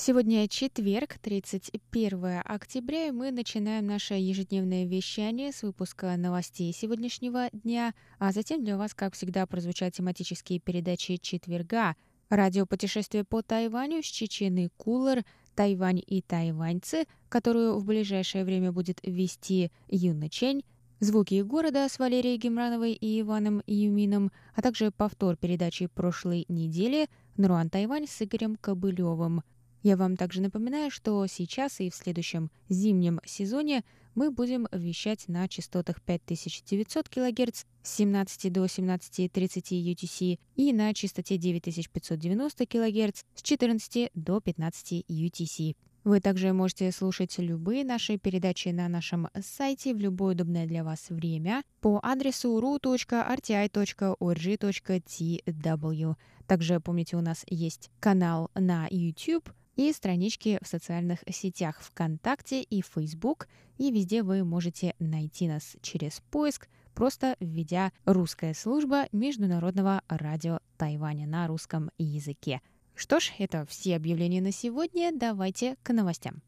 Сегодня четверг, 31 октября, и мы начинаем наше ежедневное вещание с выпуска новостей сегодняшнего дня, а затем для вас, как всегда, прозвучат тематические передачи четверга, радиопутешествие по Тайваню с Чечены Кулер, Тайвань и тайваньцы, которую в ближайшее время будет вести Юна Чень, Звуки города с Валерией Гемрановой и Иваном Юмином, а также повтор передачи прошлой недели «Нуруан Тайвань» с Игорем Кобылевым. Я вам также напоминаю, что сейчас и в следующем зимнем сезоне мы будем вещать на частотах 5900 кГц с 17 до 17.30 UTC и на частоте 9590 кГц с 14 до 15 UTC. Вы также можете слушать любые наши передачи на нашем сайте в любое удобное для вас время по адресу ru.rti.org.tw. Также помните, у нас есть канал на YouTube – и странички в социальных сетях ВКонтакте и Facebook. И везде вы можете найти нас через поиск, просто введя «Русская служба Международного радио Тайваня» на русском языке. Что ж, это все объявления на сегодня. Давайте к новостям.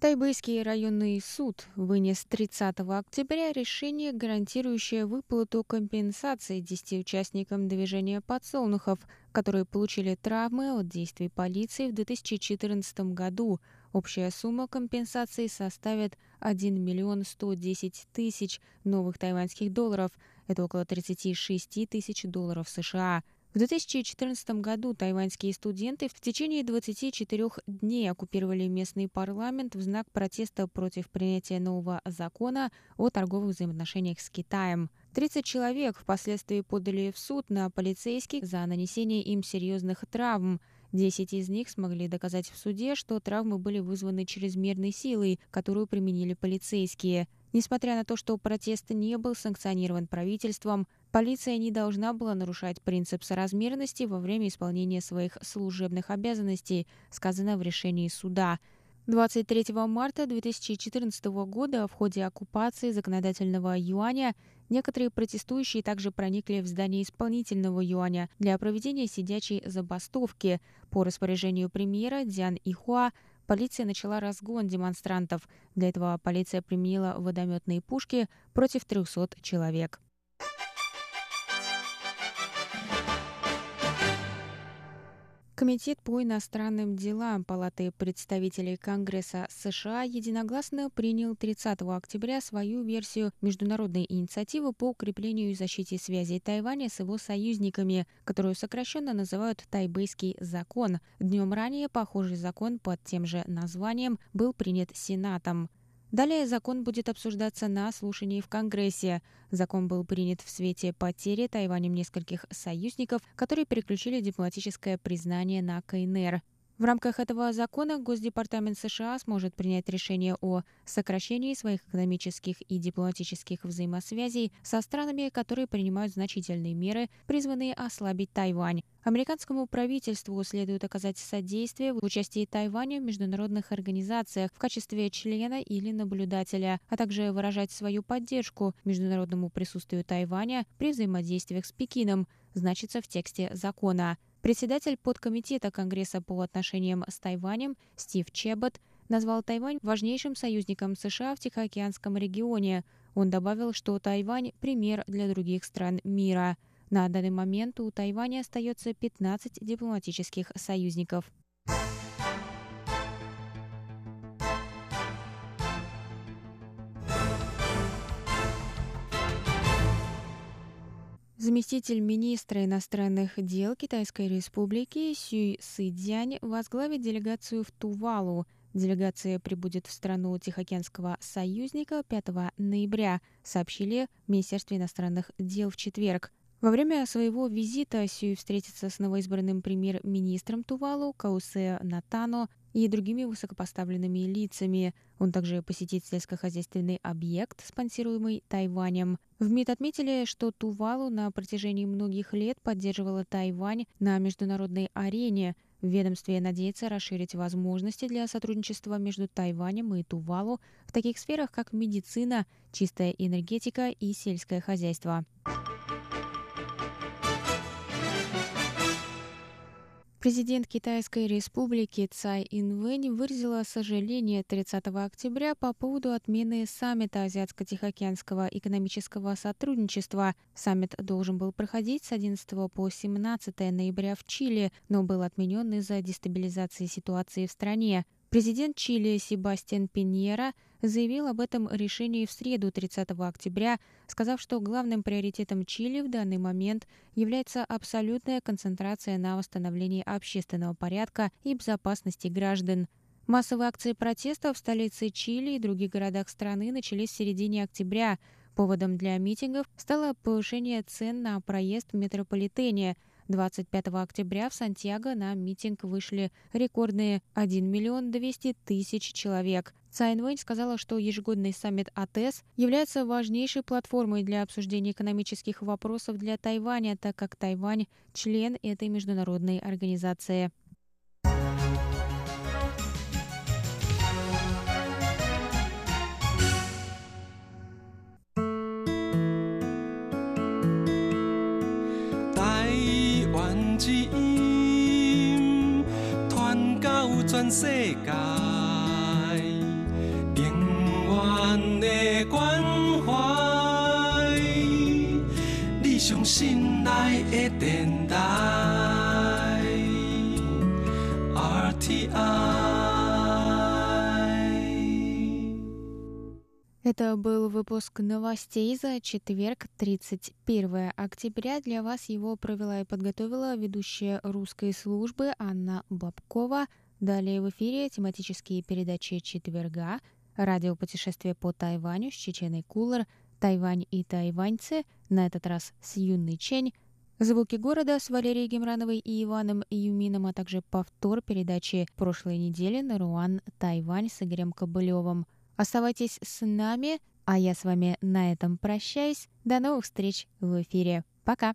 Тайбэйский районный суд вынес 30 октября решение, гарантирующее выплату компенсации 10 участникам движения подсолнухов, которые получили травмы от действий полиции в 2014 году. Общая сумма компенсации составит 1 миллион 110 тысяч новых тайваньских долларов. Это около 36 тысяч долларов США. В 2014 году тайваньские студенты в течение 24 дней оккупировали местный парламент в знак протеста против принятия нового закона о торговых взаимоотношениях с Китаем. 30 человек впоследствии подали в суд на полицейских за нанесение им серьезных травм. Десять из них смогли доказать в суде, что травмы были вызваны чрезмерной силой, которую применили полицейские. Несмотря на то, что протест не был санкционирован правительством, полиция не должна была нарушать принцип соразмерности во время исполнения своих служебных обязанностей, сказано в решении суда. 23 марта 2014 года в ходе оккупации законодательного юаня некоторые протестующие также проникли в здание исполнительного юаня для проведения сидячей забастовки. По распоряжению премьера Дзян Ихуа полиция начала разгон демонстрантов. Для этого полиция применила водометные пушки против 300 человек. Комитет по иностранным делам Палаты представителей Конгресса США единогласно принял 30 октября свою версию международной инициативы по укреплению и защите связей Тайваня с его союзниками, которую сокращенно называют «Тайбэйский закон». Днем ранее похожий закон под тем же названием был принят Сенатом. Далее закон будет обсуждаться на слушании в Конгрессе. Закон был принят в свете потери Тайванем нескольких союзников, которые переключили дипломатическое признание на КНР. В рамках этого закона Госдепартамент США сможет принять решение о сокращении своих экономических и дипломатических взаимосвязей со странами, которые принимают значительные меры, призванные ослабить Тайвань. Американскому правительству следует оказать содействие в участии Тайваня в международных организациях в качестве члена или наблюдателя, а также выражать свою поддержку международному присутствию Тайваня при взаимодействиях с Пекином, значится в тексте закона. Председатель подкомитета Конгресса по отношениям с Тайванем Стив Чебот назвал Тайвань важнейшим союзником США в Тихоокеанском регионе. Он добавил, что Тайвань – пример для других стран мира. На данный момент у Тайваня остается 15 дипломатических союзников. Заместитель министра иностранных дел Китайской республики Сюй Сыдзянь возглавит делегацию в Тувалу. Делегация прибудет в страну Тихоокеанского союзника 5 ноября, сообщили в Министерстве иностранных дел в четверг. Во время своего визита Сюй встретится с новоизбранным премьер-министром Тувалу Каусе Натано и другими высокопоставленными лицами. Он также посетит сельскохозяйственный объект, спонсируемый Тайванем. В МИД отметили, что Тувалу на протяжении многих лет поддерживала Тайвань на международной арене. В ведомстве надеется расширить возможности для сотрудничества между Тайванем и Тувалу в таких сферах, как медицина, чистая энергетика и сельское хозяйство. Президент Китайской республики Цай Инвэнь выразила сожаление 30 октября по поводу отмены саммита Азиатско-Тихоокеанского экономического сотрудничества. Саммит должен был проходить с 11 по 17 ноября в Чили, но был отменен из-за дестабилизации ситуации в стране. Президент Чили Себастьян Пиньера заявил об этом решении в среду 30 октября, сказав, что главным приоритетом Чили в данный момент является абсолютная концентрация на восстановлении общественного порядка и безопасности граждан. Массовые акции протеста в столице Чили и других городах страны начались в середине октября. Поводом для митингов стало повышение цен на проезд в метрополитене – 25 октября в Сантьяго на митинг вышли рекордные 1 миллион 200 тысяч человек. Цайн Вэнь сказала, что ежегодный саммит АТЭС является важнейшей платформой для обсуждения экономических вопросов для Тайваня, так как Тайвань – член этой международной организации. Это был выпуск новостей за четверг, 31 октября. Для вас его провела и подготовила ведущая русской службы Анна Бабкова. Далее в эфире тематические передачи четверга, радиопутешествие по Тайваню с Чеченой Кулер, Тайвань и тайваньцы, на этот раз с Юной Чень, Звуки города с Валерией Гемрановой и Иваном Юмином, а также повтор передачи прошлой недели на Руан Тайвань с Игорем Кобылевым – Оставайтесь с нами, а я с вами на этом прощаюсь. До новых встреч в эфире. Пока!